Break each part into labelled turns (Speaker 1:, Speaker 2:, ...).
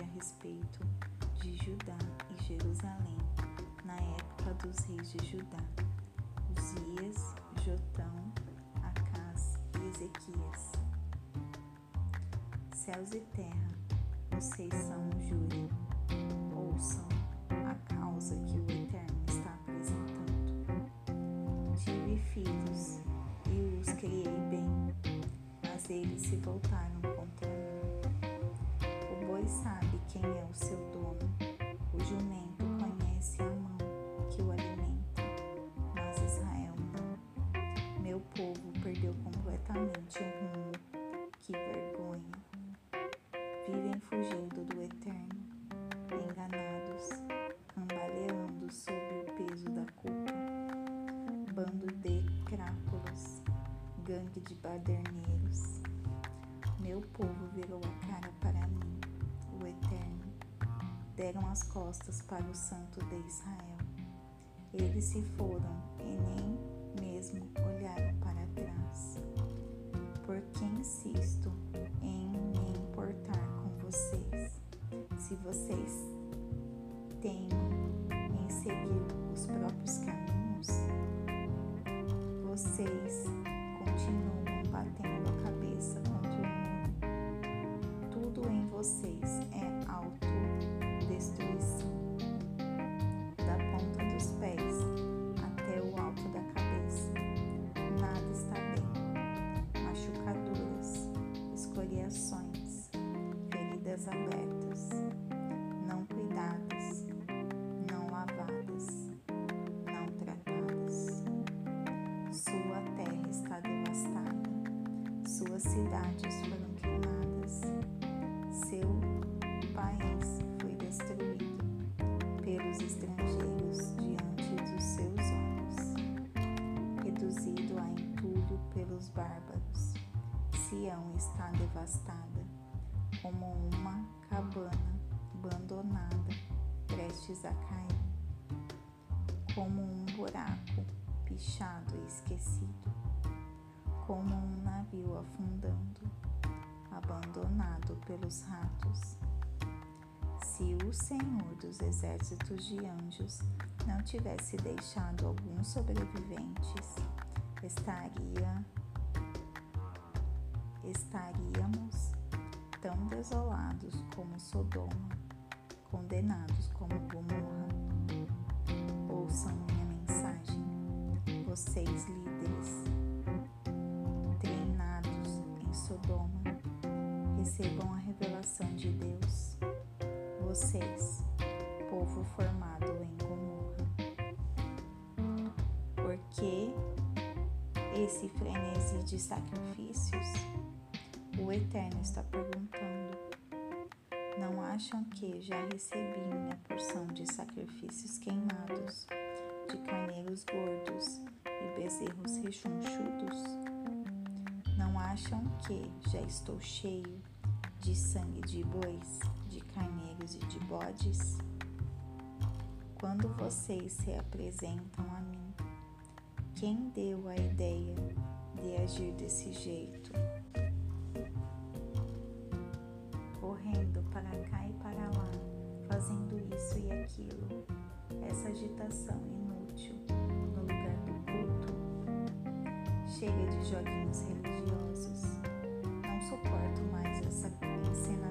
Speaker 1: a respeito de Judá e Jerusalém na época dos reis de Judá, Uzias, Jotão, Acás e Ezequias. Céus e terra, vocês são o júri, ouçam a causa que o Eterno está apresentando. Tive filhos e os criei bem, mas eles se voltaram Vivem fugindo do Eterno, enganados, cambaleando sob o peso da culpa. Bando de crápulas, gangue de baderneiros. Meu povo virou a cara para mim, o Eterno. Deram as costas para o Santo de Israel. Eles se foram e nem mesmo olharam para trás. Porque insisto em me importar vocês, se vocês teimam em seguir os próprios caminhos, vocês continuam batendo a cabeça contra o muro. Tudo em vocês é autodestruição. Da ponta dos pés até o alto da cabeça, nada está bem. Machucaduras, escoriações, Sião está devastada, como uma cabana abandonada, prestes a cair, como um buraco pichado e esquecido, como um navio afundando, abandonado pelos ratos. Se o Senhor dos exércitos de anjos não tivesse deixado alguns sobreviventes, estaria estaríamos tão desolados como Sodoma, condenados como Gomorra. Ouçam minha mensagem, vocês líderes, treinados em Sodoma, recebam a revelação de Deus. Vocês, povo formado em Gomorra. Por que esse frenesi de sacrifícios? O Eterno está perguntando. Não acham que já recebi minha porção de sacrifícios queimados, de carneiros gordos e bezerros rechonchudos? Não acham que já estou cheio de sangue de bois, de carneiros e de bodes? Quando vocês se apresentam a mim, quem deu a ideia de agir desse jeito? Essa agitação inútil no lugar do culto. Chega de joguinhos religiosos. Não suporto mais essa encenação.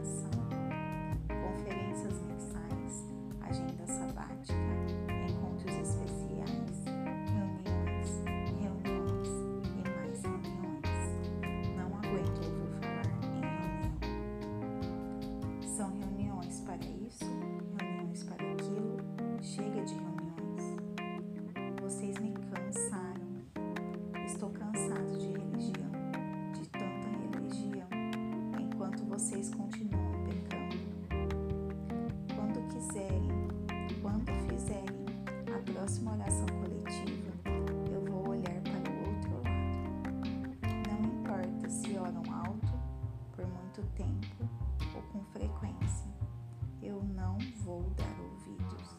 Speaker 1: Vou dar ouvidos.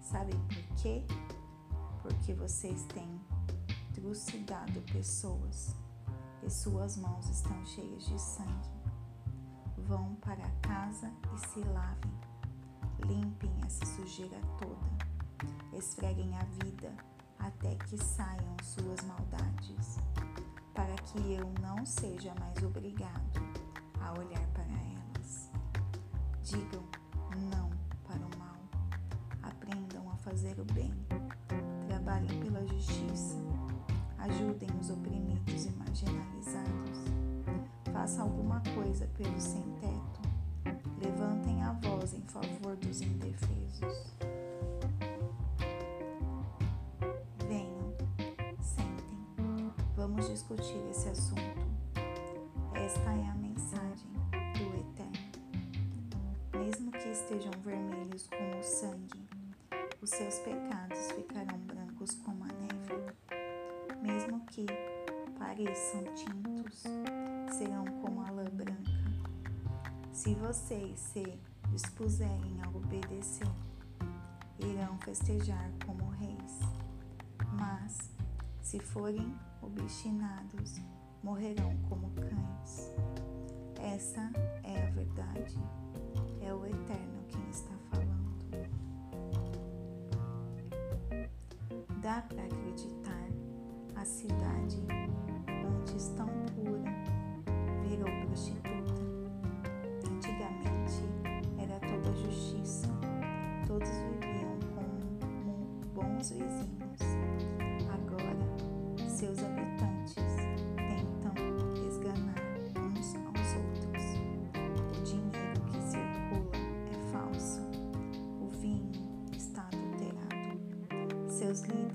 Speaker 1: Sabe por quê? Porque vocês têm trucidado pessoas e suas mãos estão cheias de sangue. Vão para casa e se lavem. Limpem essa sujeira toda. Esfreguem a vida até que saiam suas maldades, para que eu não seja mais obrigado a olhar para elas. Digam fazer o bem. Trabalhem pela justiça. Ajudem os oprimidos e marginalizados. Façam alguma coisa pelo sem-teto. Levantem a voz em favor dos indefesos. Venham, sentem. Vamos discutir esse assunto. Esta é a mensagem do Eterno. Mesmo que estejam vermelhos como o sangue, os seus pecados ficarão brancos como a neve. Mesmo que pareçam tintos, serão como a lã branca. Se vocês se dispuserem a obedecer, irão festejar como reis. Mas, se forem obstinados, morrerão como cães. Essa é a verdade. Dá para acreditar a cidade antes tão pura virou prostituta. Antigamente era toda justiça, todos viviam como bons vizinhos. Agora, seus habitantes tentam esganar uns aos outros. O dinheiro que circula é falso, o vinho está adulterado. Seus líderes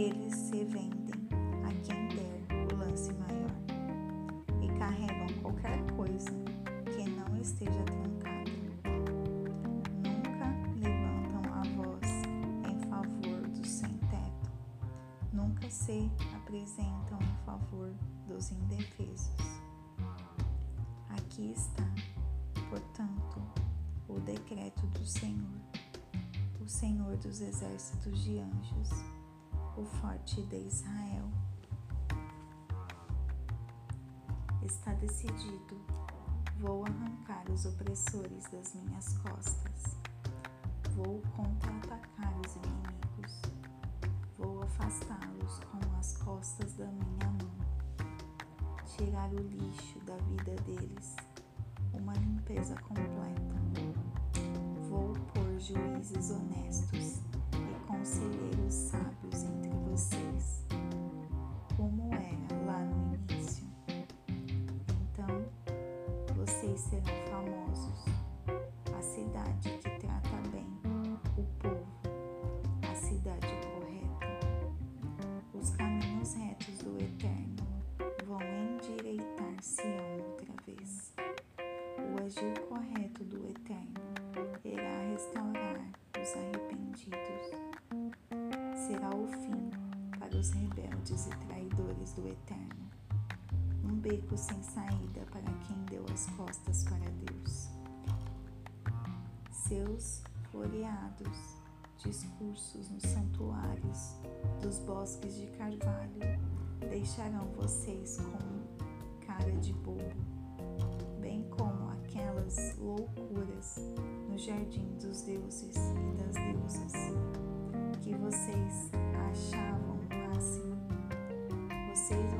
Speaker 1: Eles se vendem a quem der o lance maior e carregam qualquer coisa que não esteja trancada. Nunca levantam a voz em favor do sem-teto. Nunca se apresentam em favor dos indefesos. Aqui está, portanto, o decreto do Senhor, o Senhor dos exércitos de anjos, o forte de Israel. Está decidido, vou arrancar os opressores das minhas costas, vou contra-atacar os inimigos, vou afastá-los com as costas da minha mão, tirar o lixo da vida deles, uma limpeza completa. Vou pôr juízes honestos conselheiros sábios entre vocês, como era lá no início. Então vocês serão famosos, a cidade que trata bem o povo, a cidade correta. Os caminhos retos do Eterno vão endireitar Sião outra vez. O agir correto do Eterno irá restaurar os arrependidos. Será o fim para os rebeldes e traidores do Eterno. Um beco sem saída para quem deu as costas para Deus. Seus floreados discursos nos santuários dos bosques de carvalho deixarão vocês com cara de bobo, bem como aquelas loucuras no jardim dos deuses e das deusas que vocês achavam o máximo. Vocês